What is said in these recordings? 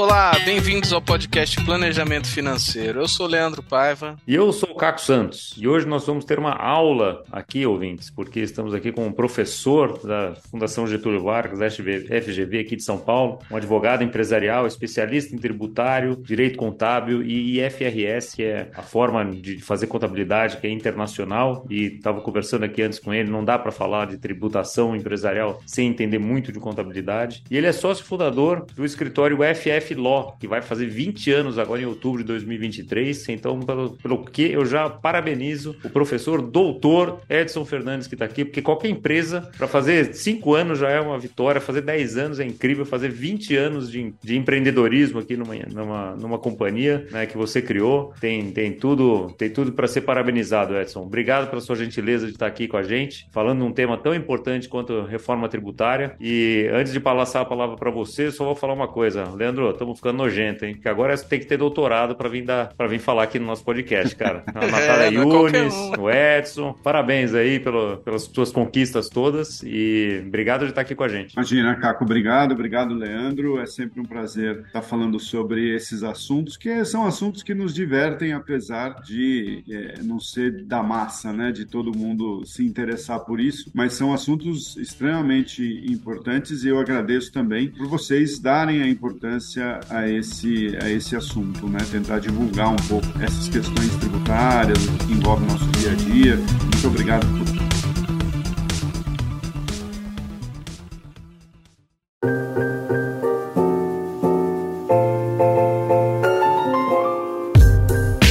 Olá, bem-vindos ao podcast Planejamento Financeiro. Eu sou Leandro Paiva. E eu sou o Caco Santos. E hoje nós vamos ter uma aula aqui, ouvintes, porque estamos aqui com um professor da Fundação Getúlio Vargas, FGV aqui de São Paulo, um advogado empresarial, especialista em tributário, direito contábil e IFRS, que é a forma de fazer contabilidade que é internacional. E estava conversando aqui antes com ele, não dá para falar de tributação empresarial sem entender muito de contabilidade. E ele é sócio fundador do escritório FF Law, que vai fazer 20 anos agora em outubro de 2023. Então, pelo, pelo que eu já parabenizo o professor doutor Edson Fernandes que está aqui, porque qualquer empresa, para fazer 5 anos já é uma vitória, fazer 10 anos é incrível, fazer 20 anos de, de empreendedorismo aqui numa, numa, numa companhia né, que você criou, tem, tem tudo, tem tudo para ser parabenizado, Edson. Obrigado pela sua gentileza de estar aqui com a gente, falando de um tema tão importante quanto reforma tributária. E antes de passar a palavra para você, só vou falar uma coisa. Leandro, estamos ficando nojento, hein? Que agora tem que ter doutorado para vir, dar, vir falar aqui no nosso podcast, cara. A Natália é, Yunis, um. o Edson. Parabéns aí pelo, pelas suas conquistas todas e obrigado de estar aqui com a gente. Imagina, Caco, obrigado, obrigado, Leandro. É sempre um prazer estar falando sobre esses assuntos, que são assuntos que nos divertem, apesar de é, não ser da massa, né? De todo mundo se interessar por isso, mas são assuntos extremamente importantes e eu agradeço também por vocês darem a importância a esse, a esse assunto, né? Tentar divulgar um pouco essas questões tributárias, que envolvem o nosso dia a dia. Muito obrigado por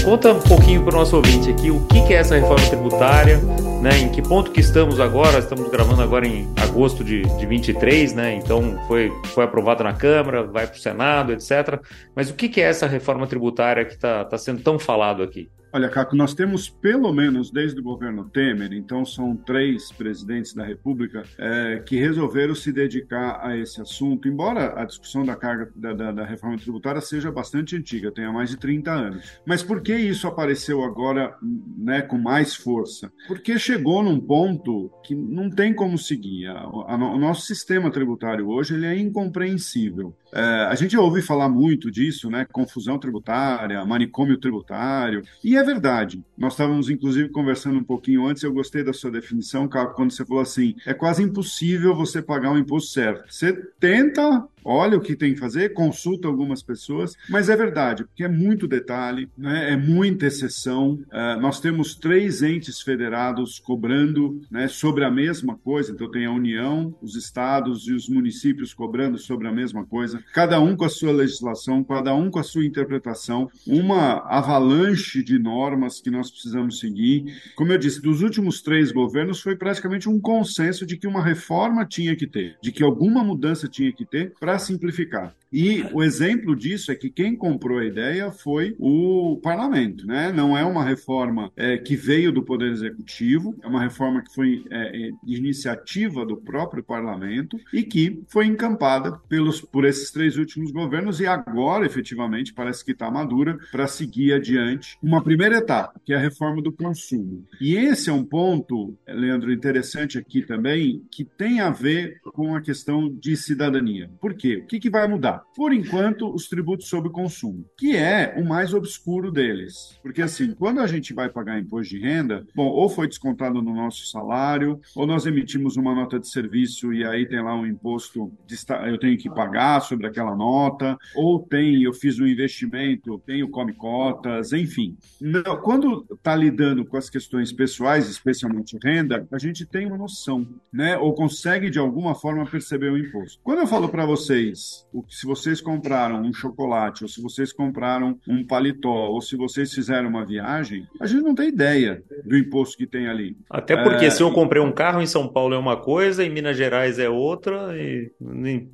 Conta um pouquinho para o nosso ouvinte aqui o que é essa reforma tributária, né? Em que ponto que estamos agora? Estamos gravando agora em agosto de, de 23, né? Então foi, foi aprovado na Câmara, vai para o Senado, etc. Mas o que é essa reforma tributária que está tá sendo tão falado aqui? Olha, Caco, nós temos pelo menos desde o governo Temer, então são três presidentes da República é, que resolveram se dedicar a esse assunto, embora a discussão da carga da, da, da, reforma tributária seja bastante antiga, tenha mais de 30 anos. Mas por que isso apareceu agora né, com mais força? Porque chegou num ponto que não tem como seguir. A, a, o nosso sistema tributário hoje ele é incompreensível. É, a gente ouve falar muito disso, né? Confusão tributária, manicômio tributário, e é verdade. Nós estávamos, inclusive, conversando um pouquinho antes, eu gostei da sua definição, quando você falou assim: é quase impossível você pagar o imposto certo. Você tenta olha o que tem que fazer, consulta algumas pessoas, mas é verdade, porque é muito detalhe, né? é muita exceção. Uh, nós temos três entes federados cobrando né, sobre a mesma coisa, então tem a União, os estados e os municípios cobrando sobre a mesma coisa, cada um com a sua legislação, cada um com a sua interpretação, uma avalanche de normas que nós precisamos seguir. Como eu disse, dos últimos três governos foi praticamente um consenso de que uma reforma tinha que ter, de que alguma mudança tinha que ter para simplificar. E o exemplo disso é que quem comprou a ideia foi o parlamento, né? Não é uma reforma é, que veio do Poder Executivo, é uma reforma que foi é, é iniciativa do próprio parlamento e que foi encampada pelos, por esses três últimos governos e agora, efetivamente, parece que está madura para seguir adiante uma primeira etapa, que é a reforma do consumo. E esse é um ponto, Leandro, interessante aqui também, que tem a ver com a questão de cidadania. Por quê? O que, que vai mudar? Por enquanto, os tributos sobre consumo, que é o mais obscuro deles. Porque, assim, quando a gente vai pagar imposto de renda, bom, ou foi descontado no nosso salário, ou nós emitimos uma nota de serviço e aí tem lá um imposto, de, eu tenho que pagar sobre aquela nota, ou tem, eu fiz um investimento, tenho come cotas, enfim. Não, quando está lidando com as questões pessoais, especialmente renda, a gente tem uma noção, né? Ou consegue de alguma forma perceber o imposto. Quando eu falo para vocês, o que se vocês compraram um chocolate, ou se vocês compraram um paletó, ou se vocês fizeram uma viagem, a gente não tem ideia do imposto que tem ali. Até porque é... se eu comprei um carro em São Paulo é uma coisa, em Minas Gerais é outra, e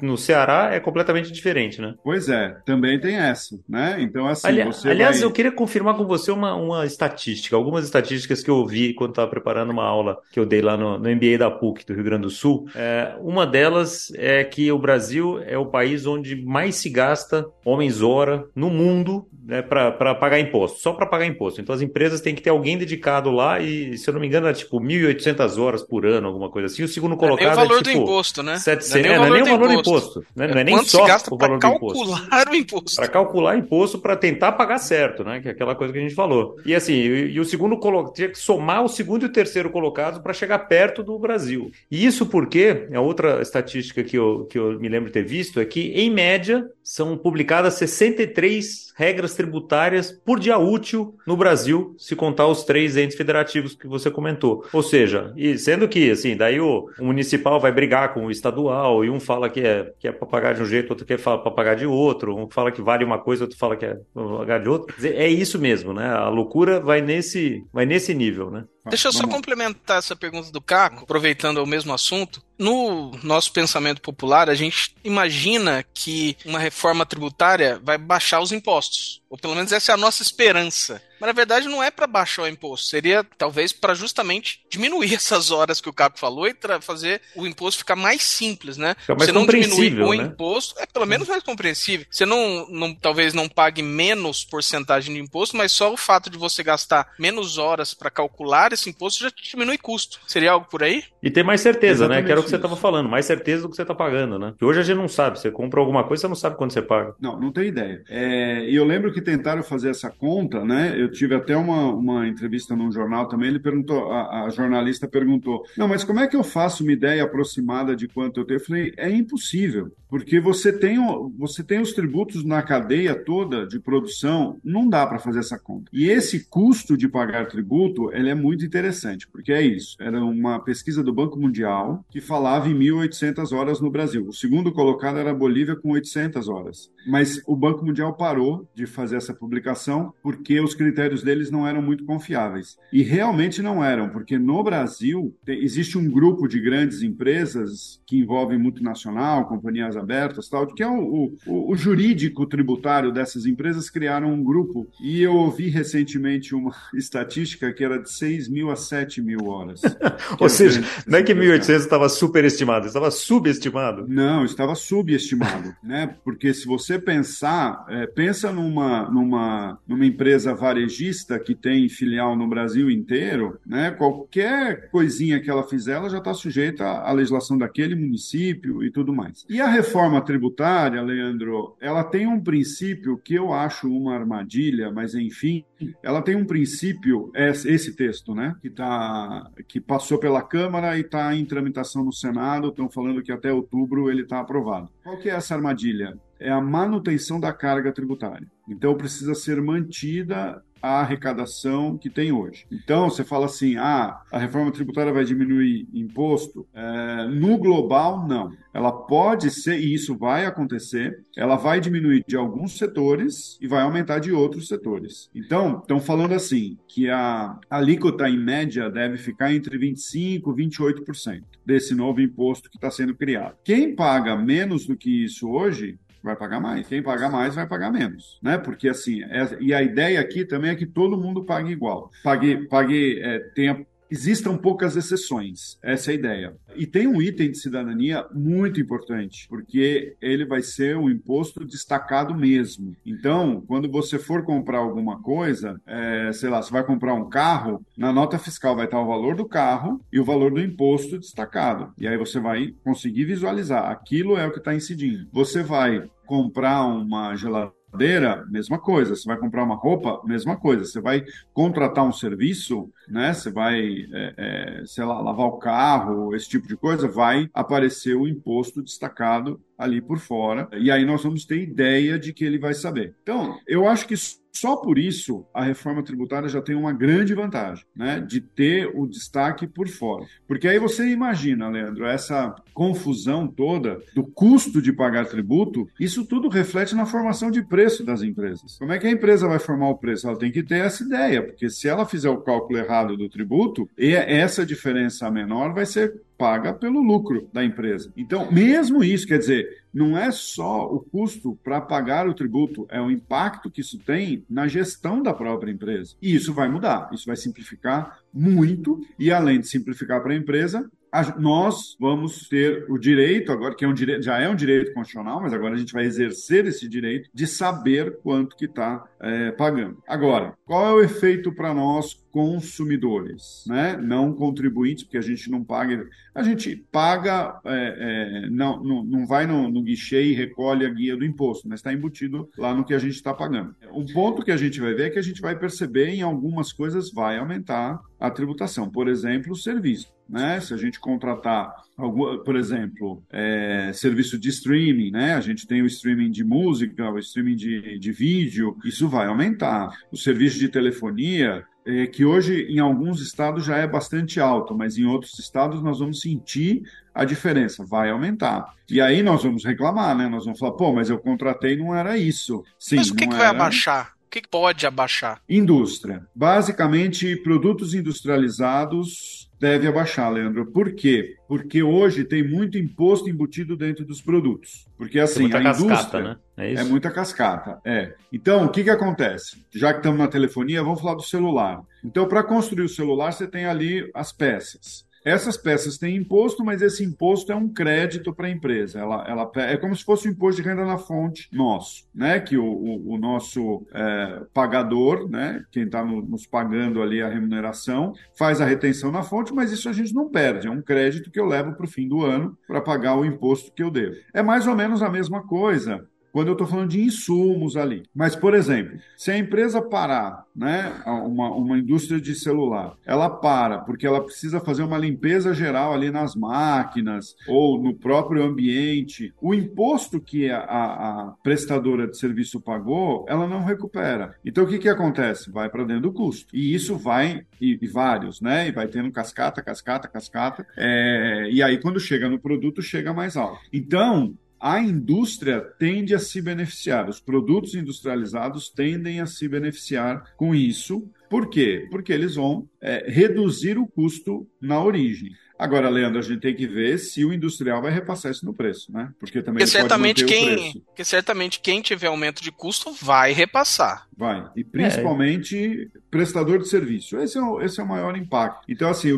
no Ceará é completamente diferente, né? Pois é, também tem essa, né? Então, assim, Ali... você Aliás, vai... eu queria confirmar com você uma, uma estatística, algumas estatísticas que eu vi quando estava preparando uma aula que eu dei lá no, no MBA da PUC do Rio Grande do Sul. É, uma delas é que o Brasil é o país onde mais se gasta homens-hora no mundo né, para pagar imposto, só para pagar imposto. Então as empresas têm que ter alguém dedicado lá e, se eu não me engano, é tipo 1.800 horas por ano, alguma coisa assim. O segundo colocado é, nem o valor é tipo do imposto, né? 700, não é nem o valor do imposto. Né? Não é, nem só o valor do imposto. Para calcular o imposto. Para calcular imposto para tentar pagar certo, né? Que é aquela coisa que a gente falou. E assim, e, e o segundo colocado tinha que somar o segundo e o terceiro colocados para chegar perto do Brasil. E isso porque, a outra estatística que eu, que eu me lembro de ter visto é que, em média, são publicadas 63 regras tributárias por dia útil no Brasil, se contar os três entes federativos que você comentou. Ou seja, e sendo que, assim, daí o, o municipal vai brigar com o estadual e um fala que é, que é para pagar de um jeito, outro quer para pagar de outro, um fala que vale uma coisa, outro fala que é para pagar de outro. Dizer, é isso mesmo, né? A loucura vai nesse, vai nesse nível, né? Deixa eu só complementar essa pergunta do Caco, aproveitando o mesmo assunto. No nosso pensamento popular, a gente imagina que uma reforma tributária vai baixar os impostos. Ou pelo menos essa é a nossa esperança. Mas na verdade não é para baixar o imposto, seria talvez para justamente diminuir essas horas que o Caco falou e fazer o imposto ficar mais simples, né? Fica mais Você não diminuir o né? imposto, é pelo menos mais compreensível. Você não, não talvez não pague menos porcentagem de imposto, mas só o fato de você gastar menos horas para calcular esse imposto já diminui custo. Seria algo por aí? E ter mais certeza, Exatamente né? Que era o que você estava falando, mais certeza do que você está pagando, né? Que hoje a gente não sabe. Você compra alguma coisa, você não sabe quanto você paga. Não, não tem ideia. É, e eu lembro que tentaram fazer essa conta, né? Eu tive até uma, uma entrevista num jornal também. Ele perguntou, a, a jornalista perguntou: Não, mas como é que eu faço uma ideia aproximada de quanto eu tenho? Eu falei: É impossível, porque você tem, você tem os tributos na cadeia toda de produção, não dá para fazer essa conta. E esse custo de pagar tributo, ele é muito interessante, porque é isso. Era uma pesquisa do Banco Mundial que falava em 1.800 horas no Brasil. O segundo colocado era a Bolívia com 800 horas. Mas o Banco Mundial parou de fazer essa publicação porque os critérios deles não eram muito confiáveis. E realmente não eram, porque no Brasil existe um grupo de grandes empresas que envolvem multinacional, companhias abertas, tal, que é o, o, o jurídico tributário dessas empresas criaram um grupo. E eu ouvi recentemente uma estatística que era de 6 mil a 7 mil horas. Ou seja, não é que 1.800 estava superestimado, estava subestimado. Não, estava subestimado, né? Porque se você pensar, é, pensa numa, numa, numa empresa varejista que tem filial no Brasil inteiro, né? Qualquer coisinha que ela fizer, ela já está sujeita à legislação daquele município e tudo mais. E a reforma tributária, Leandro, ela tem um princípio que eu acho uma armadilha, mas enfim, ela tem um princípio, esse texto, né? Que, tá, que passou pela Câmara e está em tramitação no Senado, estão falando que até outubro ele está aprovado. Qual que é essa armadilha? É a manutenção da carga tributária. Então precisa ser mantida a arrecadação que tem hoje. Então, você fala assim, ah, a reforma tributária vai diminuir imposto? É, no global, não. Ela pode ser, e isso vai acontecer, ela vai diminuir de alguns setores e vai aumentar de outros setores. Então, estão falando assim, que a alíquota em média deve ficar entre 25% e 28% desse novo imposto que está sendo criado. Quem paga menos do que isso hoje vai pagar mais. Quem pagar mais vai pagar menos, né? Porque assim, é, e a ideia aqui também é que todo mundo pague igual. Pague, pague é, tenha existam poucas exceções. Essa é a ideia. E tem um item de cidadania muito importante, porque ele vai ser um imposto destacado mesmo. Então, quando você for comprar alguma coisa, é, sei lá, você vai comprar um carro, na nota fiscal vai estar o valor do carro e o valor do imposto destacado. E aí você vai conseguir visualizar. Aquilo é o que está incidindo. Você vai comprar uma geladeira mesma coisa. Você vai comprar uma roupa, mesma coisa. Você vai contratar um serviço, né? Você vai, é, é, sei lá, lavar o carro, esse tipo de coisa, vai aparecer o imposto destacado ali por fora. E aí nós vamos ter ideia de que ele vai saber. Então, eu acho que só por isso a reforma tributária já tem uma grande vantagem, né? De ter o destaque por fora. Porque aí você imagina, Leandro, essa confusão toda do custo de pagar tributo, isso tudo reflete na formação de preço das empresas. Como é que a empresa vai formar o preço? Ela tem que ter essa ideia, porque se ela fizer o cálculo errado do tributo, e essa diferença menor vai ser paga pelo lucro da empresa. Então, mesmo isso, quer dizer, não é só o custo para pagar o tributo, é o impacto que isso tem na gestão da própria empresa. E isso vai mudar, isso vai simplificar muito, e além de simplificar para a empresa, nós vamos ter o direito, agora que é um direito, já é um direito constitucional, mas agora a gente vai exercer esse direito de saber quanto que está é, pagando. Agora, qual é o efeito para nós consumidores, né? não contribuintes, porque a gente não paga, a gente paga, é, é, não, não, não vai no, no guichê e recolhe a guia do imposto, mas está embutido lá no que a gente está pagando. Um ponto que a gente vai ver é que a gente vai perceber em algumas coisas vai aumentar a tributação, por exemplo, o serviço. Né? Se a gente contratar, algum, por exemplo, é, serviço de streaming, né? a gente tem o streaming de música, o streaming de, de vídeo, isso vai aumentar. O serviço de telefonia, é, que hoje em alguns estados já é bastante alto, mas em outros estados nós vamos sentir a diferença, vai aumentar. E aí nós vamos reclamar, né? Nós vamos falar, pô, mas eu contratei e não era isso. Sim, mas o que, que vai abaixar? O que pode abaixar? Indústria. Basicamente, produtos industrializados deve abaixar, Leandro. Por quê? Porque hoje tem muito imposto embutido dentro dos produtos. Porque assim, a cascata, indústria né? é, é, muita cascata. É. Então, o que, que acontece? Já que estamos na telefonia, vamos falar do celular. Então, para construir o celular, você tem ali as peças. Essas peças têm imposto, mas esse imposto é um crédito para a empresa. Ela, ela, é como se fosse um imposto de renda na fonte nosso, né? Que o, o, o nosso é, pagador, né? Quem está no, nos pagando ali a remuneração, faz a retenção na fonte, mas isso a gente não perde. É um crédito que eu levo para o fim do ano para pagar o imposto que eu devo. É mais ou menos a mesma coisa quando eu estou falando de insumos ali. Mas, por exemplo, se a empresa parar, né, uma, uma indústria de celular, ela para porque ela precisa fazer uma limpeza geral ali nas máquinas ou no próprio ambiente, o imposto que a, a prestadora de serviço pagou, ela não recupera. Então, o que, que acontece? Vai para dentro do custo. E isso vai, e, e, vários, né? E vai tendo cascata, cascata, cascata. É, e aí, quando chega no produto, chega mais alto. Então, a indústria tende a se beneficiar, os produtos industrializados tendem a se beneficiar com isso. Por quê? Porque eles vão é, reduzir o custo na origem. Agora, Leandro, a gente tem que ver se o industrial vai repassar isso no preço, né? Porque também porque certamente quem, porque certamente quem tiver aumento de custo vai repassar. Vai. E principalmente é. prestador de serviço. Esse é, o, esse é o maior impacto. Então, assim,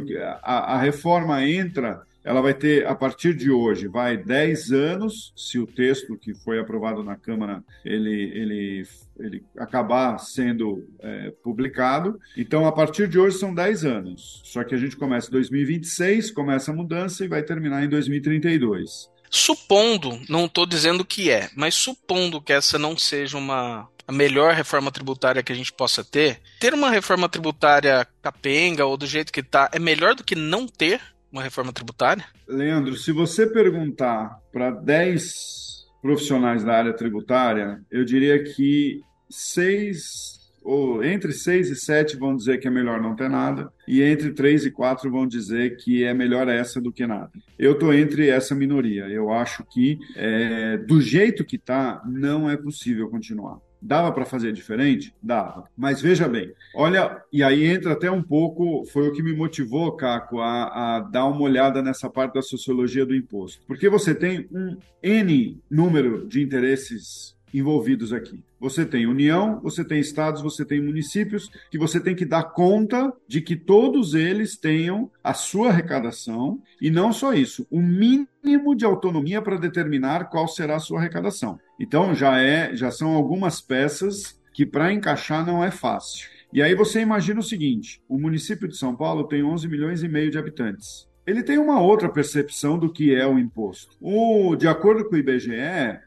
a, a reforma entra ela vai ter, a partir de hoje, vai 10 anos, se o texto que foi aprovado na Câmara ele, ele, ele acabar sendo é, publicado. Então, a partir de hoje, são 10 anos. Só que a gente começa em 2026, começa a mudança e vai terminar em 2032. Supondo, não estou dizendo que é, mas supondo que essa não seja uma a melhor reforma tributária que a gente possa ter, ter uma reforma tributária capenga ou do jeito que está é melhor do que não ter? Uma reforma tributária? Leandro, se você perguntar para 10 profissionais da área tributária, eu diria que seis ou entre 6 e 7 vão dizer que é melhor não ter nada, e entre 3 e 4 vão dizer que é melhor essa do que nada. Eu estou entre essa minoria. Eu acho que, é, do jeito que está, não é possível continuar. Dava para fazer diferente? Dava. Mas veja bem, olha, e aí entra até um pouco, foi o que me motivou, Caco, a, a dar uma olhada nessa parte da sociologia do imposto. Porque você tem um N número de interesses envolvidos aqui. Você tem União, você tem estados, você tem municípios, que você tem que dar conta de que todos eles tenham a sua arrecadação e não só isso, o mínimo de autonomia para determinar qual será a sua arrecadação. Então já é, já são algumas peças que para encaixar não é fácil. E aí você imagina o seguinte: o município de São Paulo tem 11 milhões e meio de habitantes ele tem uma outra percepção do que é o imposto. O, de acordo com o IBGE,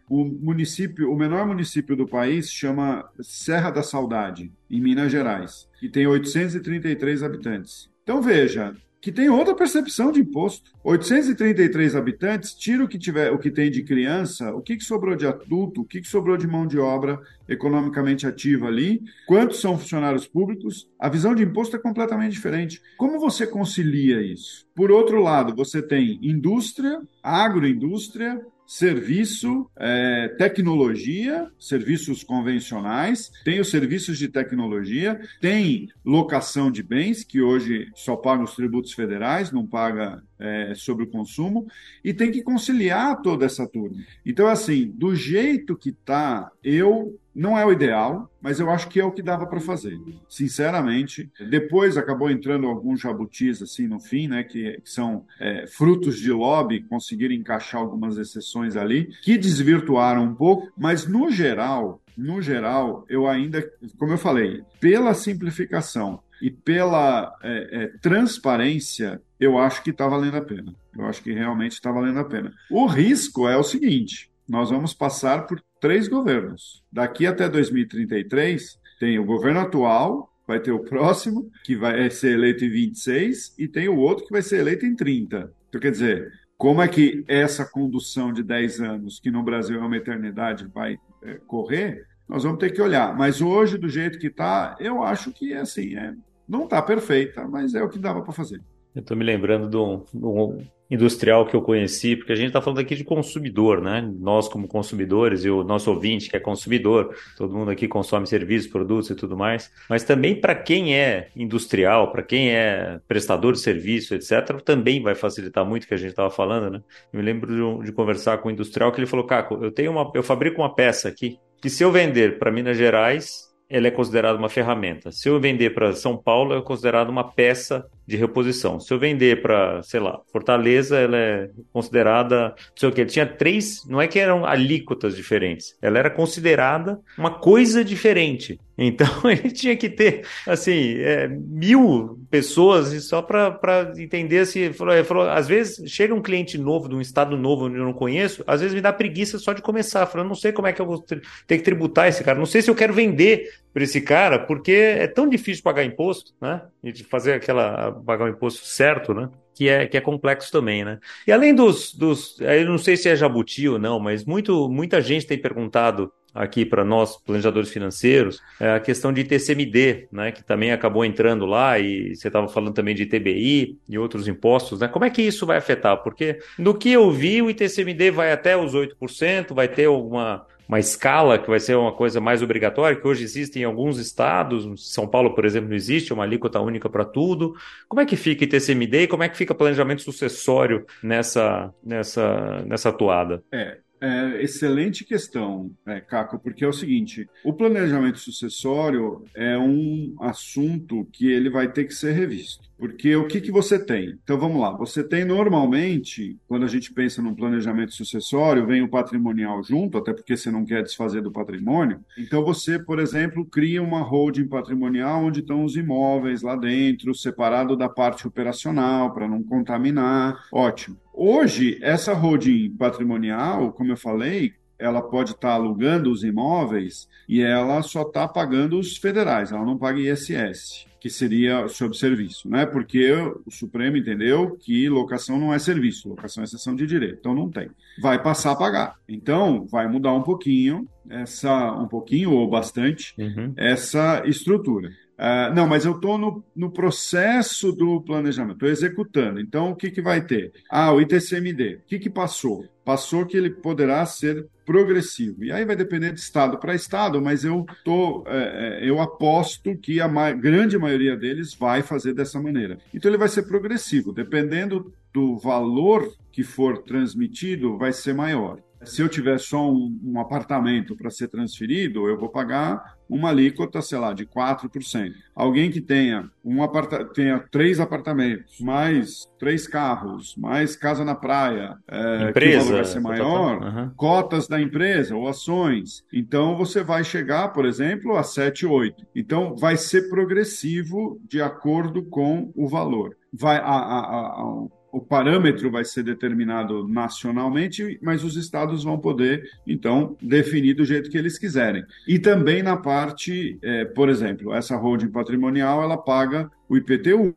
o município, o menor município do país chama Serra da Saudade, em Minas Gerais, que tem 833 habitantes. Então veja, que tem outra percepção de imposto. 833 habitantes, tira o que tiver, o que tem de criança, o que, que sobrou de adulto, o que, que sobrou de mão de obra economicamente ativa ali, quantos são funcionários públicos, a visão de imposto é completamente diferente. Como você concilia isso? Por outro lado, você tem indústria, agroindústria, serviço, é, tecnologia, serviços convencionais, tem os serviços de tecnologia, tem locação de bens, que hoje só paga os tributos federais, não paga é, sobre o consumo e tem que conciliar toda essa turma. Então, assim, do jeito que está, eu não é o ideal, mas eu acho que é o que dava para fazer, sinceramente. Depois acabou entrando alguns jabutis assim no fim, né, que, que são é, frutos de lobby, conseguiram encaixar algumas exceções ali, que desvirtuaram um pouco, mas no geral, no geral, eu ainda, como eu falei, pela simplificação e pela é, é, transparência, eu acho que está valendo a pena. Eu acho que realmente está valendo a pena. O risco é o seguinte: nós vamos passar por três governos. Daqui até 2033, tem o governo atual, vai ter o próximo, que vai ser eleito em 26, e tem o outro que vai ser eleito em 30. Então, quer dizer, como é que essa condução de 10 anos, que no Brasil é uma eternidade, vai é, correr? Nós vamos ter que olhar. Mas hoje, do jeito que está, eu acho que assim, é, não está perfeita, mas é o que dava para fazer. Eu estou me lembrando de um, de um, industrial que eu conheci, porque a gente está falando aqui de consumidor, né? Nós, como consumidores, e o nosso ouvinte, que é consumidor, todo mundo aqui consome serviços, produtos e tudo mais, mas também para quem é industrial, para quem é prestador de serviço, etc., também vai facilitar muito o que a gente estava falando, né? Eu me lembro de, de, conversar com um industrial que ele falou: Caco, eu tenho uma, eu fabrico uma peça aqui, que se eu vender para Minas Gerais, ela é considerada uma ferramenta. Se eu vender para São Paulo, é considerada uma peça de reposição. Se eu vender para, sei lá, Fortaleza, ela é considerada, não sei o que, tinha três, não é que eram alíquotas diferentes, ela era considerada uma coisa diferente. Então ele tinha que ter, assim, é, mil pessoas só para entender se. Falou, falou, às vezes chega um cliente novo, de um estado novo onde eu não conheço, às vezes me dá preguiça só de começar. Falando, não sei como é que eu vou ter que tributar esse cara, não sei se eu quero vender para esse cara, porque é tão difícil pagar imposto, né? E de fazer aquela pagar o imposto certo, né? Que é, que é complexo também, né? E além dos, dos. Eu não sei se é jabuti ou não, mas muito, muita gente tem perguntado aqui para nós, planejadores financeiros, é a questão de TCMD, né, que também acabou entrando lá, e você estava falando também de TBI e outros impostos, né? Como é que isso vai afetar? Porque no que eu vi, o ITCMD vai até os 8%, vai ter alguma uma escala que vai ser uma coisa mais obrigatória, que hoje existe em alguns estados, São Paulo, por exemplo, não existe uma alíquota única para tudo. Como é que fica ITCMD e como é que fica planejamento sucessório nessa, nessa, nessa atuada? É, é, excelente questão, é, Caco, porque é o seguinte: o planejamento sucessório é um assunto que ele vai ter que ser revisto. Porque o que, que você tem? Então vamos lá. Você tem normalmente, quando a gente pensa num planejamento sucessório, vem o patrimonial junto, até porque você não quer desfazer do patrimônio. Então você, por exemplo, cria uma holding patrimonial onde estão os imóveis lá dentro, separado da parte operacional, para não contaminar. Ótimo. Hoje, essa holding patrimonial, como eu falei, ela pode estar tá alugando os imóveis e ela só está pagando os federais, ela não paga ISS, que seria sob serviço, né? Porque o Supremo entendeu que locação não é serviço, locação é exceção de direito, então não tem. Vai passar a pagar. Então, vai mudar um pouquinho essa, um pouquinho ou bastante, uhum. essa estrutura. Uh, não, mas eu estou no, no, processo do planejamento, estou executando. Então, o que, que vai ter? Ah, o ITCMD. O que, que passou? Passou que ele poderá ser progressivo. E aí vai depender de estado para estado, mas eu, tô, é, eu aposto que a ma grande maioria deles vai fazer dessa maneira. Então, ele vai ser progressivo. Dependendo do valor que for transmitido, vai ser maior. Se eu tiver só um, um apartamento para ser transferido, eu vou pagar uma alíquota, sei lá, de 4%. Alguém que tenha, um aparta tenha três apartamentos, mais três carros, mais casa na praia, é, empresa, que o valor vai ser maior, uhum. cotas da empresa ou ações. Então, você vai chegar, por exemplo, a 7, 8. Então, vai ser progressivo de acordo com o valor. Vai, a, a, a, o parâmetro vai ser determinado nacionalmente, mas os estados vão poder, então, definir do jeito que eles quiserem. E também na parte, é, por exemplo, essa holding patrimonial, ela paga o IPTU,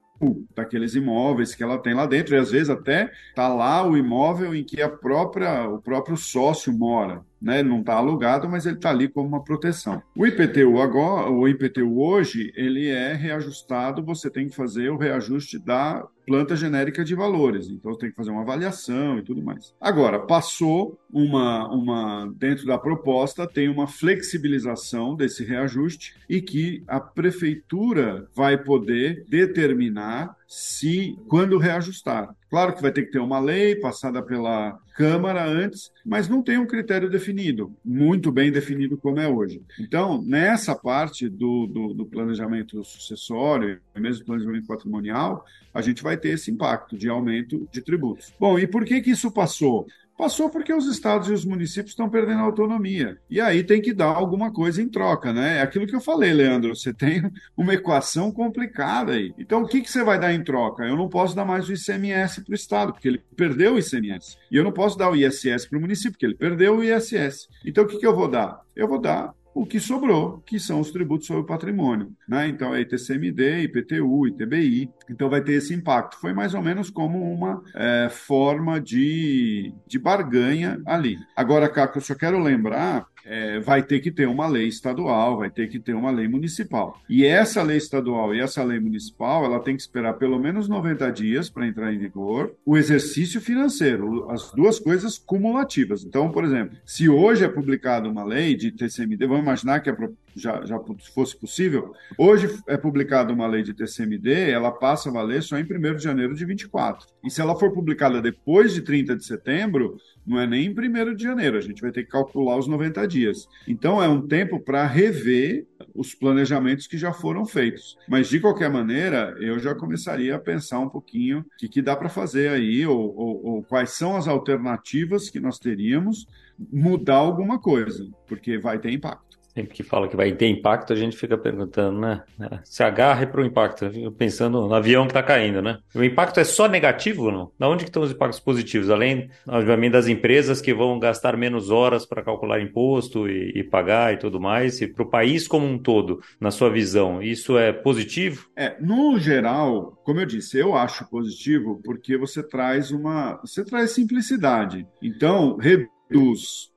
daqueles imóveis que ela tem lá dentro, e às vezes até está lá o imóvel em que a própria, o próprio sócio mora. Né? Ele não está alugado, mas ele está ali como uma proteção. O IPTU agora, o IPTU hoje, ele é reajustado, você tem que fazer o reajuste da planta genérica de valores. Então tem que fazer uma avaliação e tudo mais. Agora, passou uma, uma dentro da proposta tem uma flexibilização desse reajuste e que a prefeitura vai poder determinar se quando reajustar. Claro que vai ter que ter uma lei passada pela Câmara antes, mas não tem um critério definido, muito bem definido como é hoje. Então, nessa parte do, do, do planejamento sucessório, mesmo planejamento patrimonial, a gente vai ter esse impacto de aumento de tributos. Bom, e por que, que isso passou? Passou porque os estados e os municípios estão perdendo autonomia. E aí tem que dar alguma coisa em troca, né? É aquilo que eu falei, Leandro. Você tem uma equação complicada aí. Então, o que, que você vai dar em troca? Eu não posso dar mais o ICMS para o estado, porque ele perdeu o ICMS. E eu não posso dar o ISS para o município, porque ele perdeu o ISS. Então, o que, que eu vou dar? Eu vou dar o que sobrou, que são os tributos sobre o patrimônio. Né? Então, é ITCMD, IPTU, ITBI. Então, vai ter esse impacto. Foi mais ou menos como uma é, forma de, de barganha ali. Agora, Caco, eu só quero lembrar é, vai ter que ter uma lei estadual, vai ter que ter uma lei municipal. E essa lei estadual e essa lei municipal, ela tem que esperar pelo menos 90 dias para entrar em vigor. O exercício financeiro, as duas coisas cumulativas. Então, por exemplo, se hoje é publicada uma lei de TCMD, vamos imaginar que é já, já fosse possível, hoje é publicada uma lei de TCMD, ela passa a valer só em 1 de janeiro de 24. E se ela for publicada depois de 30 de setembro, não é nem em 1 de janeiro, a gente vai ter que calcular os 90 dias. Então é um tempo para rever os planejamentos que já foram feitos. Mas de qualquer maneira, eu já começaria a pensar um pouquinho o que, que dá para fazer aí, ou, ou, ou quais são as alternativas que nós teríamos, mudar alguma coisa, porque vai ter impacto. Sempre que fala que vai ter impacto, a gente fica perguntando, né? Se agarre para o impacto, pensando no avião que está caindo, né? O impacto é só negativo ou não? Da onde que estão os impactos positivos? Além, obviamente, das empresas que vão gastar menos horas para calcular imposto e, e, pagar e tudo mais, e para o país como um todo, na sua visão, isso é positivo? É, no geral, como eu disse, eu acho positivo porque você traz uma, você traz simplicidade. Então,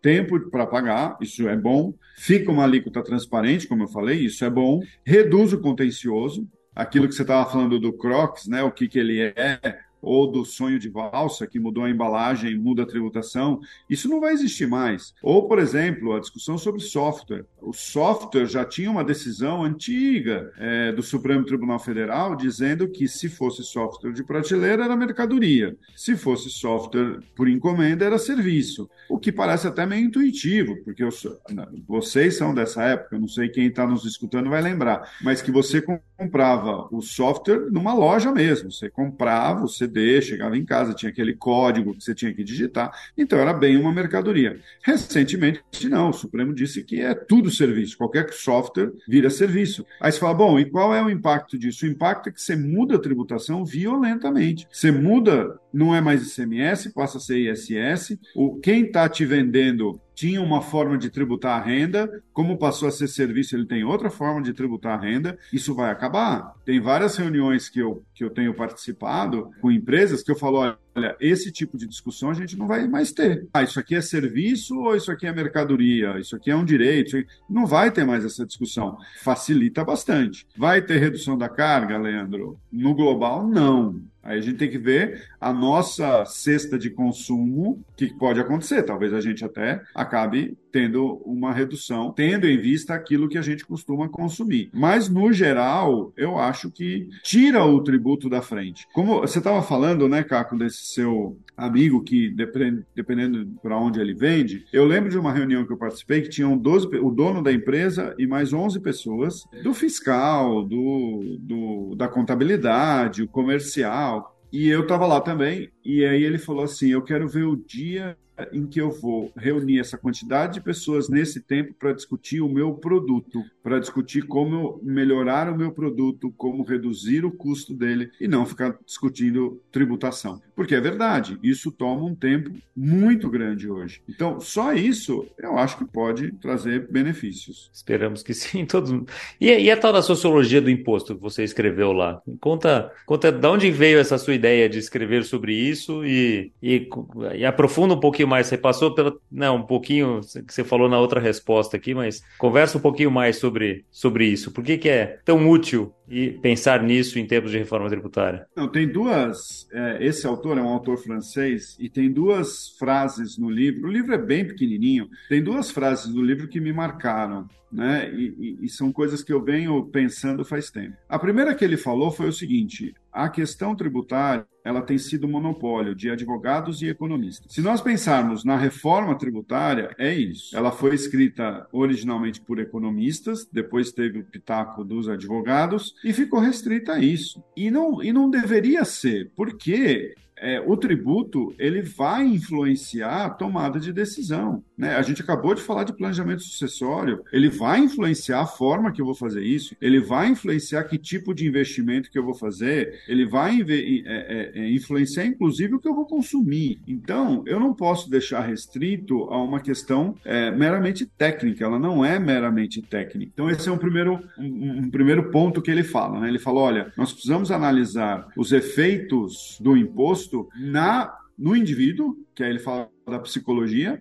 tempo para pagar, isso é bom. Fica uma alíquota transparente, como eu falei, isso é bom. Reduz o contencioso, aquilo que você estava falando do Crocs, né? O que, que ele é, ou do sonho de valsa, que mudou a embalagem, muda a tributação, isso não vai existir mais. Ou, por exemplo, a discussão sobre software. O software já tinha uma decisão antiga é, do Supremo Tribunal Federal dizendo que se fosse software de prateleira era mercadoria, se fosse software por encomenda era serviço. O que parece até meio intuitivo, porque eu, vocês são dessa época, não sei quem está nos escutando vai lembrar, mas que você comprava o software numa loja mesmo, você comprava, você Chegava em casa, tinha aquele código que você tinha que digitar, então era bem uma mercadoria. Recentemente, não, o Supremo disse que é tudo serviço, qualquer software vira serviço. Aí você fala, bom, e qual é o impacto disso? O impacto é que você muda a tributação violentamente. Você muda, não é mais ICMS, passa a ser ISS, o, quem está te vendendo tinha uma forma de tributar a renda, como passou a ser serviço, ele tem outra forma de tributar a renda. Isso vai acabar. Tem várias reuniões que eu, que eu tenho participado com empresas que eu falo: olha, esse tipo de discussão a gente não vai mais ter. Ah, isso aqui é serviço ou isso aqui é mercadoria? Isso aqui é um direito? Não vai ter mais essa discussão. Facilita bastante. Vai ter redução da carga, Leandro? No global, não. Aí a gente tem que ver a nossa cesta de consumo, o que pode acontecer. Talvez a gente até acabe tendo uma redução, tendo em vista aquilo que a gente costuma consumir. Mas, no geral, eu acho que tira o tributo da frente. Como você estava falando, né, Caco, desse seu amigo que, dependendo para onde ele vende, eu lembro de uma reunião que eu participei que tinham 12, o dono da empresa e mais 11 pessoas, do fiscal, do, do da contabilidade, o comercial, e eu estava lá também, e aí ele falou assim: Eu quero ver o dia em que eu vou reunir essa quantidade de pessoas nesse tempo para discutir o meu produto, para discutir como melhorar o meu produto, como reduzir o custo dele e não ficar discutindo tributação. Porque é verdade, isso toma um tempo muito grande hoje. Então, só isso eu acho que pode trazer benefícios. Esperamos que sim, todos. E, e a tal da sociologia do imposto que você escreveu lá? Conta, conta de onde veio essa sua ideia de escrever sobre isso e, e, e aprofunda um pouquinho pouquinho mais. Você passou pela. Não, um pouquinho que você falou na outra resposta aqui, mas conversa um pouquinho mais sobre, sobre isso. Por que, que é tão útil e pensar nisso em termos de reforma tributária? Não, tem duas. É, esse autor é um autor francês e tem duas frases no livro. O livro é bem pequenininho. Tem duas frases do livro que me marcaram né? E, e, e, são coisas que eu venho pensando faz tempo. A primeira que ele falou foi o seguinte: a questão tributária ela tem sido monopólio de advogados e economistas. Se nós pensarmos na reforma tributária, é isso. Ela foi escrita originalmente por economistas, depois teve o pitaco dos advogados e ficou restrita a isso. E não, e não deveria ser, porque é, o tributo ele vai influenciar a tomada de decisão. Né? A gente acabou de falar de planejamento sucessório, ele vai influenciar a forma que eu vou fazer isso, ele vai influenciar que tipo de investimento que eu vou fazer, ele vai é, é, é, influenciar inclusive o que eu vou consumir. Então, eu não posso deixar restrito a uma questão é, meramente técnica, ela não é meramente técnica. Então, esse é um primeiro, um, um primeiro ponto que ele fala. Né? Ele fala: olha, nós precisamos analisar os efeitos do imposto na, no indivíduo, que aí ele fala da psicologia,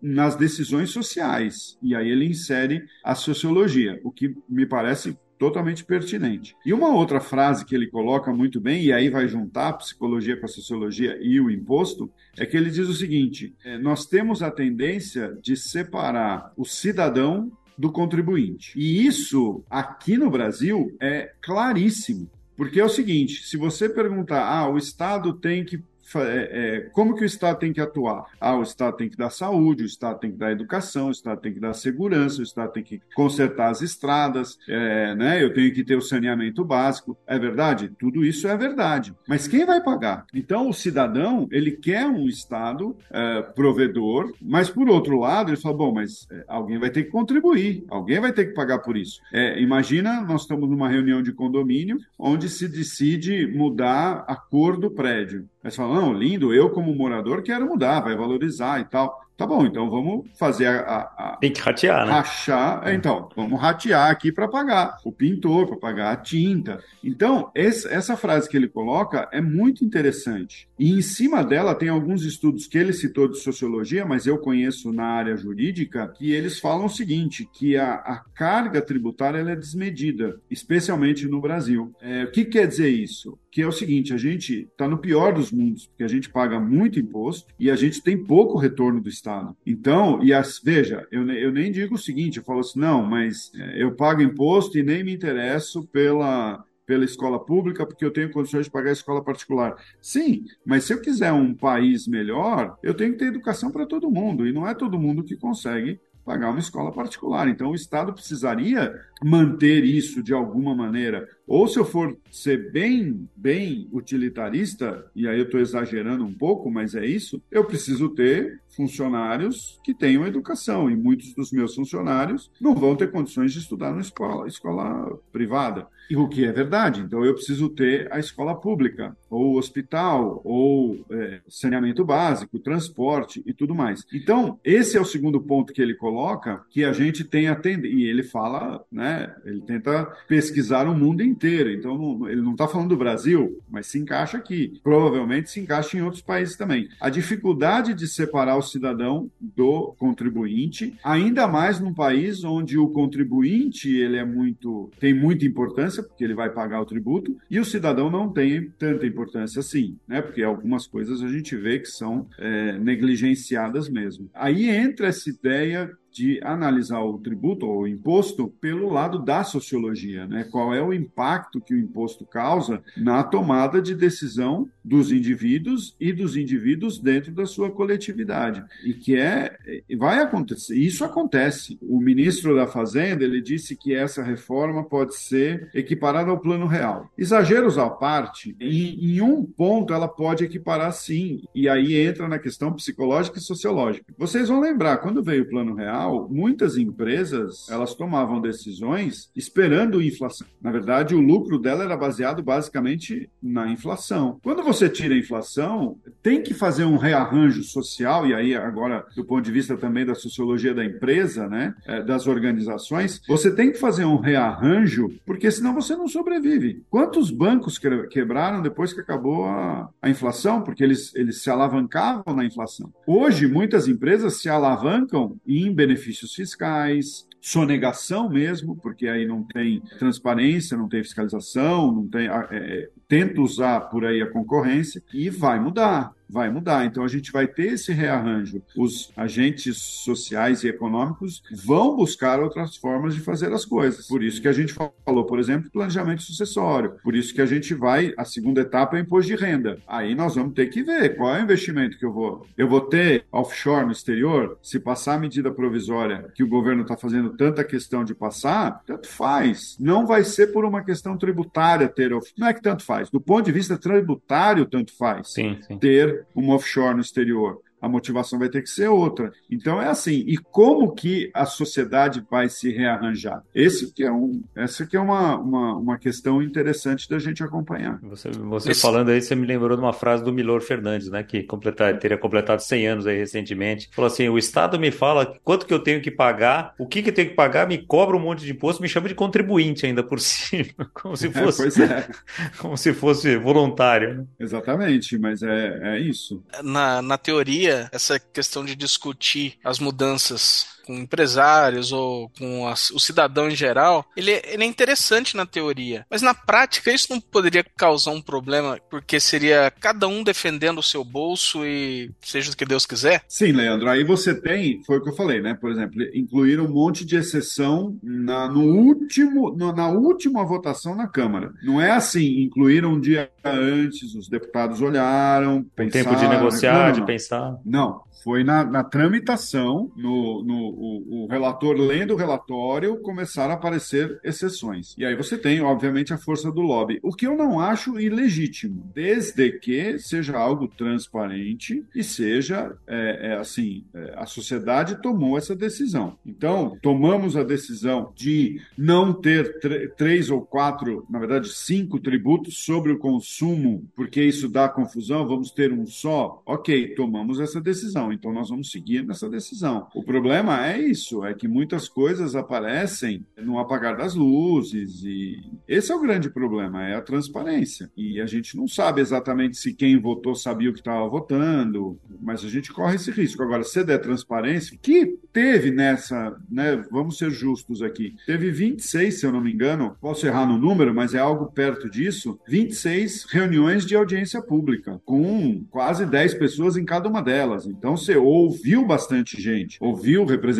nas decisões sociais. E aí ele insere a sociologia, o que me parece totalmente pertinente. E uma outra frase que ele coloca muito bem, e aí vai juntar a psicologia com a sociologia e o imposto, é que ele diz o seguinte: é, nós temos a tendência de separar o cidadão do contribuinte. E isso, aqui no Brasil, é claríssimo. Porque é o seguinte: se você perguntar, ah, o Estado tem que é, é, como que o Estado tem que atuar? Ah, o Estado tem que dar saúde, o Estado tem que dar educação, o Estado tem que dar segurança, o Estado tem que consertar as estradas, é, né? eu tenho que ter o saneamento básico. É verdade? Tudo isso é verdade. Mas quem vai pagar? Então, o cidadão, ele quer um Estado é, provedor, mas, por outro lado, ele fala, bom, mas é, alguém vai ter que contribuir, alguém vai ter que pagar por isso. É, imagina, nós estamos numa reunião de condomínio onde se decide mudar a cor do prédio. Aí você fala, não, lindo, eu como morador quero mudar, vai valorizar e tal. Tá bom, então vamos fazer a. a, Tem que ratear, né? Rachar, é. então, vamos ratear aqui para pagar o pintor, para pagar a tinta. Então, esse, essa frase que ele coloca é muito interessante. E em cima dela tem alguns estudos que ele citou de sociologia, mas eu conheço na área jurídica, que eles falam o seguinte: que a, a carga tributária é desmedida, especialmente no Brasil. É, o que quer dizer isso? Que é o seguinte: a gente está no pior dos mundos, porque a gente paga muito imposto e a gente tem pouco retorno do Estado. Então, e as, veja, eu, eu nem digo o seguinte, eu falo assim, não, mas é, eu pago imposto e nem me interesso pela, pela escola pública porque eu tenho condições de pagar a escola particular. Sim, mas se eu quiser um país melhor, eu tenho que ter educação para todo mundo e não é todo mundo que consegue pagar uma escola particular. Então, o Estado precisaria manter isso de alguma maneira. Ou se eu for ser bem, bem utilitarista, e aí eu estou exagerando um pouco, mas é isso, eu preciso ter funcionários que tenham educação. E muitos dos meus funcionários não vão ter condições de estudar na escola, escola privada. E o que é verdade. Então, eu preciso ter a escola pública, ou hospital, ou é, saneamento básico, transporte e tudo mais. Então, esse é o segundo ponto que ele coloca, que a gente tem a tendência, e ele fala, né, ele tenta pesquisar o mundo inteiro. Então, ele não está falando do Brasil, mas se encaixa aqui. Provavelmente se encaixa em outros países também. A dificuldade de separar o cidadão do contribuinte, ainda mais num país onde o contribuinte ele é muito tem muita importância importância, porque ele vai pagar o tributo, e o cidadão não tem tanta importância assim, né? Porque algumas coisas a gente vê que são é, negligenciadas mesmo. Aí entra essa ideia de analisar o tributo ou o imposto pelo lado da sociologia, né? Qual é o impacto que o imposto causa na tomada de decisão dos indivíduos e dos indivíduos dentro da sua coletividade. E que é vai acontecer. Isso acontece. O ministro da Fazenda, ele disse que essa reforma pode ser equiparada ao plano real. Exageros à parte, em, em um ponto ela pode equiparar sim, e aí entra na questão psicológica e sociológica. Vocês vão lembrar, quando veio o plano real, muitas empresas elas tomavam decisões esperando inflação. Na verdade, o lucro dela era baseado basicamente na inflação. Quando você tira a inflação, tem que fazer um rearranjo social, e aí agora, do ponto de vista também da sociologia da empresa, né, é, das organizações, você tem que fazer um rearranjo, porque senão você não sobrevive. Quantos bancos quebraram depois que acabou a, a inflação? Porque eles, eles se alavancavam na inflação. Hoje, muitas empresas se alavancam em benefícios fiscais, sonegação mesmo, porque aí não tem transparência, não tem fiscalização, não tem. É, tenta usar por aí a concorrência e vai mudar vai mudar. Então a gente vai ter esse rearranjo. Os agentes sociais e econômicos vão buscar outras formas de fazer as coisas. Por isso que a gente falou, por exemplo, planejamento sucessório. Por isso que a gente vai, a segunda etapa é imposto de renda. Aí nós vamos ter que ver qual é o investimento que eu vou. Eu vou ter offshore no exterior? Se passar a medida provisória que o governo está fazendo tanta questão de passar, tanto faz. Não vai ser por uma questão tributária ter. Não é que tanto faz. Do ponto de vista tributário, tanto faz. Sim, sim. Ter uma offshore no exterior a motivação vai ter que ser outra. Então é assim. E como que a sociedade vai se rearranjar? Esse que é um, essa que é uma, uma, uma questão interessante da gente acompanhar. Você, você Esse... falando aí, você me lembrou de uma frase do Milor Fernandes, né, que completar, teria completado 100 anos aí recentemente. Falou assim: o Estado me fala quanto que eu tenho que pagar, o que que eu tenho que pagar, me cobra um monte de imposto, me chama de contribuinte ainda por cima, como se é, fosse, é, como se fosse voluntário. Exatamente, mas é, é isso. Na, na teoria essa questão de discutir as mudanças com empresários ou com as, o cidadão em geral, ele, ele é interessante na teoria. Mas na prática, isso não poderia causar um problema, porque seria cada um defendendo o seu bolso e seja o que Deus quiser? Sim, Leandro. Aí você tem, foi o que eu falei, né? Por exemplo, incluir um monte de exceção na, no último, no, na última votação na Câmara. Não é assim, incluíram um dia antes, os deputados olharam, pensaram... tempo de negociar, não, não, não. de pensar. Não, foi na, na tramitação, no, no o, o, relator lendo o relatório, começaram a aparecer exceções. E aí você tem, obviamente, a força do lobby. O que eu não acho ilegítimo, desde que seja algo transparente e seja, é, é assim, é, a sociedade tomou essa decisão. Então, tomamos a decisão de não ter três ou quatro, na verdade, cinco tributos sobre o consumo, porque isso dá confusão, vamos ter um só. Ok, tomamos essa decisão então nós vamos seguir nessa decisão. O problema é isso, é que muitas coisas aparecem no apagar das luzes e esse é o grande problema, é a transparência. E a gente não sabe exatamente se quem votou sabia o que estava votando, mas a gente corre esse risco. Agora, se der transparência, que teve nessa, né, vamos ser justos aqui, teve 26, se eu não me engano, posso errar no número, mas é algo perto disso, 26 reuniões de audiência pública, com quase 10 pessoas em cada uma delas. Então, você ouviu bastante gente, ouviu representantes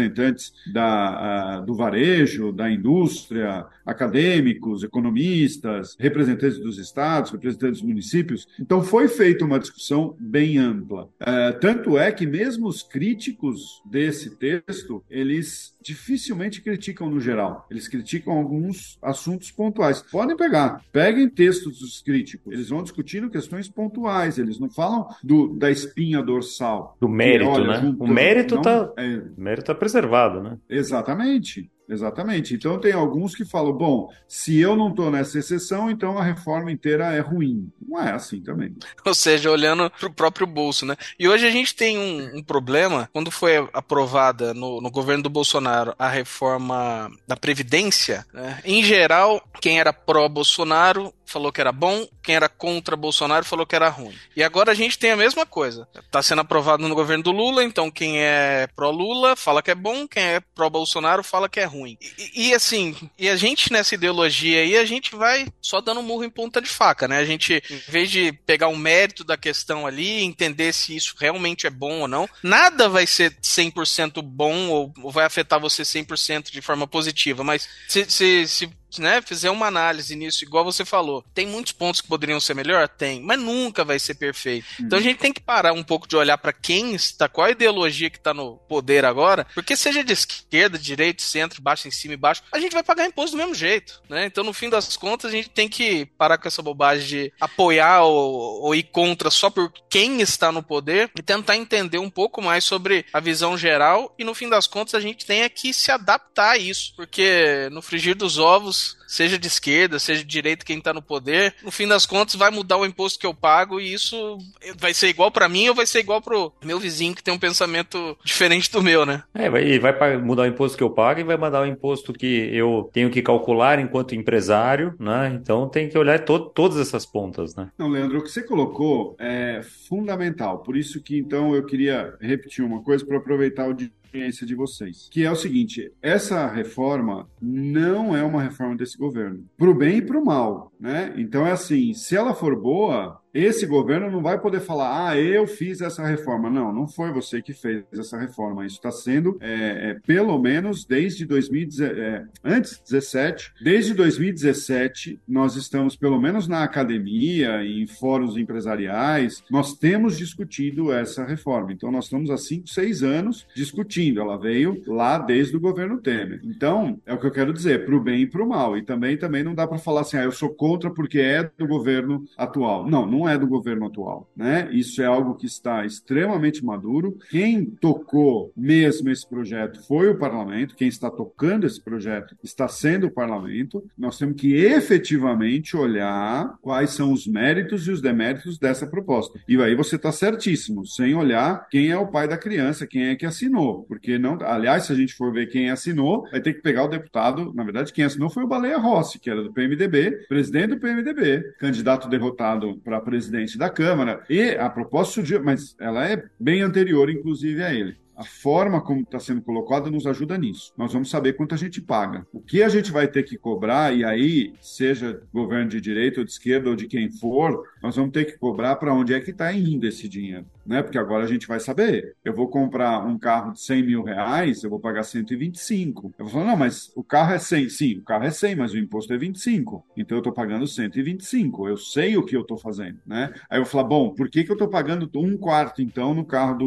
da, do varejo, da indústria, acadêmicos, economistas, representantes dos estados, representantes dos municípios. Então, foi feita uma discussão bem ampla. É, tanto é que mesmo os críticos desse texto, eles dificilmente criticam no geral. Eles criticam alguns assuntos pontuais. Podem pegar, peguem textos dos críticos. Eles vão discutindo questões pontuais. Eles não falam do, da espinha dorsal. Do mérito, olha, né? o mérito está é... mérito tá preservado, né? Exatamente. Exatamente. Então tem alguns que falam, bom, se eu não estou nessa exceção, então a reforma inteira é ruim. Não é assim também. Ou seja, olhando para o próprio bolso, né? E hoje a gente tem um, um problema, quando foi aprovada no, no, governo do Bolsonaro a reforma da Previdência, né? em geral, quem era pró-Bolsonaro falou que era bom, quem era contra Bolsonaro falou que era ruim. E agora a gente tem a mesma coisa. Está sendo aprovado no governo do Lula, então quem é pró-Lula fala que é bom, quem é pró-Bolsonaro fala que é ruim. E, e, assim, e a gente nessa ideologia aí, a gente vai só dando murro em ponta de faca, né? A gente, em vez de pegar o mérito da questão ali, entender se isso realmente é bom ou não, nada vai ser 100% bom ou, ou vai afetar você 100% de forma positiva, mas se, se, se né, fizer uma análise nisso, igual você falou, tem muitos pontos que poderiam ser melhor? Tem, mas nunca vai ser perfeito. Uhum. Então a gente tem que parar um pouco de olhar para quem está, qual a ideologia que está no poder agora, porque seja de esquerda, direita, centro, baixo, em cima e baixo, a gente vai pagar imposto do mesmo jeito, né? Então no fim das contas a gente tem que parar com essa bobagem de apoiar ou, ou ir contra só por quem está no poder e tentar entender um pouco mais sobre a visão geral e no fim das contas a gente tem é que se adaptar a isso, porque no frigir dos ovos seja de esquerda, seja de direita, quem tá no poder, no fim das contas vai mudar o imposto que eu pago e isso vai ser igual para mim ou vai ser igual pro meu vizinho que tem um pensamento diferente do meu, né? É, vai, vai mudar o imposto que eu pago e vai mandar o imposto que eu tenho que calcular enquanto empresário, né? Então tem que olhar to todas essas pontas, né? Não, Leandro, o que você colocou é fundamental. Por isso que então eu queria repetir uma coisa para aproveitar o audiência de vocês, que é o seguinte: essa reforma não é uma reforma desse governo, para o bem e para o mal, né? Então é assim, se ela for boa, esse governo não vai poder falar, ah, eu fiz essa reforma. Não, não foi você que fez essa reforma. Isso está sendo, é, é, pelo menos desde 2017, é, antes 17, desde 2017, nós estamos, pelo menos na academia, em fóruns empresariais, nós temos discutido essa reforma. Então, nós estamos há cinco, seis anos discutindo. Ela veio lá desde o governo Temer. Então, é o que eu quero dizer, para o bem e para o mal. E também, também não dá para falar assim, ah, eu sou contra porque é do governo atual. Não, não é do governo atual, né? Isso é algo que está extremamente maduro. Quem tocou mesmo esse projeto foi o parlamento, quem está tocando esse projeto está sendo o parlamento. Nós temos que efetivamente olhar quais são os méritos e os deméritos dessa proposta. E aí você está certíssimo, sem olhar quem é o pai da criança, quem é que assinou, porque não, aliás, se a gente for ver quem assinou, vai ter que pegar o deputado, na verdade, quem assinou foi o Baleia Rossi, que era do PMDB, presidente do PMDB, candidato derrotado para presidente presidente da Câmara. E a proposta surgiu, mas ela é bem anterior, inclusive, a ele. A forma como está sendo colocada nos ajuda nisso. Nós vamos saber quanto a gente paga. O que a gente vai ter que cobrar, e aí, seja governo de direita ou de esquerda ou de quem for, nós vamos ter que cobrar para onde é que está indo esse dinheiro né? Porque agora a gente vai saber. Eu vou comprar um carro de 100 mil reais, eu vou pagar 125. Eu vou falar, não, mas o carro é 100. Sim, o carro é 100, mas o imposto é 25. Então eu estou pagando 125. Eu sei o que eu estou fazendo, né? Aí eu vou falar, bom, por que, que eu estou pagando um quarto, então, no carro do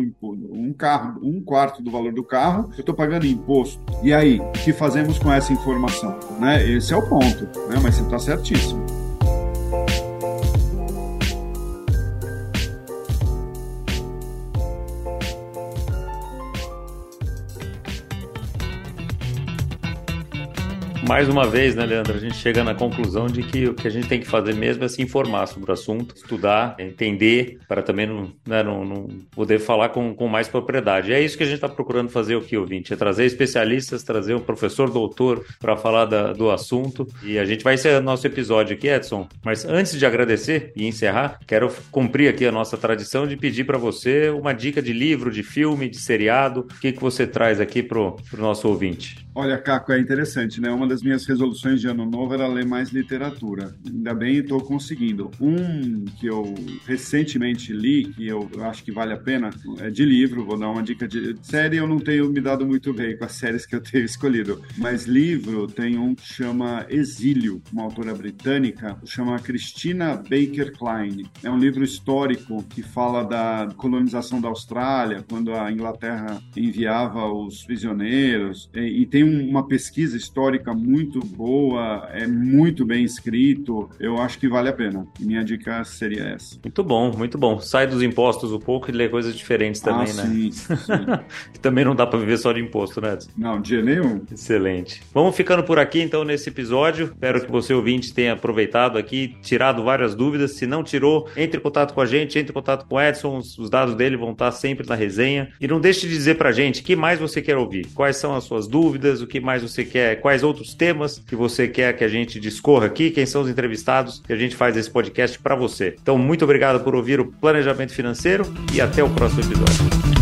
um carro, um quarto do valor do carro, eu estou pagando imposto? E aí, o que fazemos com essa informação? Né? Esse é o ponto, né? Mas você está certíssimo. Mais uma vez, né, Leandro, a gente chega na conclusão de que o que a gente tem que fazer mesmo é se informar sobre o assunto, estudar, entender, para também não, né, não, não, poder falar com, com mais propriedade. É isso que a gente está procurando fazer aqui, ouvinte, é trazer especialistas, trazer um professor doutor para falar da, do assunto. E a gente vai encerrar nosso episódio aqui, Edson. Mas antes de agradecer e encerrar, quero cumprir aqui a nossa tradição de pedir para você uma dica de livro, de filme, de seriado. O que, que você traz aqui para o nosso ouvinte? Olha, Caco, é interessante, né? Uma das minhas resoluções de ano novo era ler mais literatura. Ainda bem estou conseguindo. Um que eu recentemente li, que eu acho que vale a pena, é de livro, vou dar uma dica de série, eu não tenho me dado muito bem com as séries que eu tenho escolhido. Mas livro tem um que chama Exílio, uma autora britânica, chama Christina Baker Klein. É um livro histórico que fala da colonização da Austrália, quando a Inglaterra enviava os prisioneiros, e, e tem uma pesquisa histórica muito boa, é muito bem escrito. Eu acho que vale a pena. Minha dica seria essa. Muito bom, muito bom. Sai dos impostos um pouco e lê coisas diferentes também, ah, né? Sim, sim. também não dá para viver só de imposto, né? Não, dia nenhum. Excelente. Vamos ficando por aqui então nesse episódio. Espero que você ouvinte tenha aproveitado aqui, tirado várias dúvidas. Se não tirou, entre em contato com a gente, entre em contato com o Edson. Os dados dele vão estar sempre na resenha. E não deixe de dizer pra gente o que mais você quer ouvir. Quais são as suas dúvidas, o que mais você quer, quais outros temas que você quer que a gente discorra aqui, quem são os entrevistados que a gente faz esse podcast para você. Então, muito obrigado por ouvir o Planejamento Financeiro e até o próximo episódio.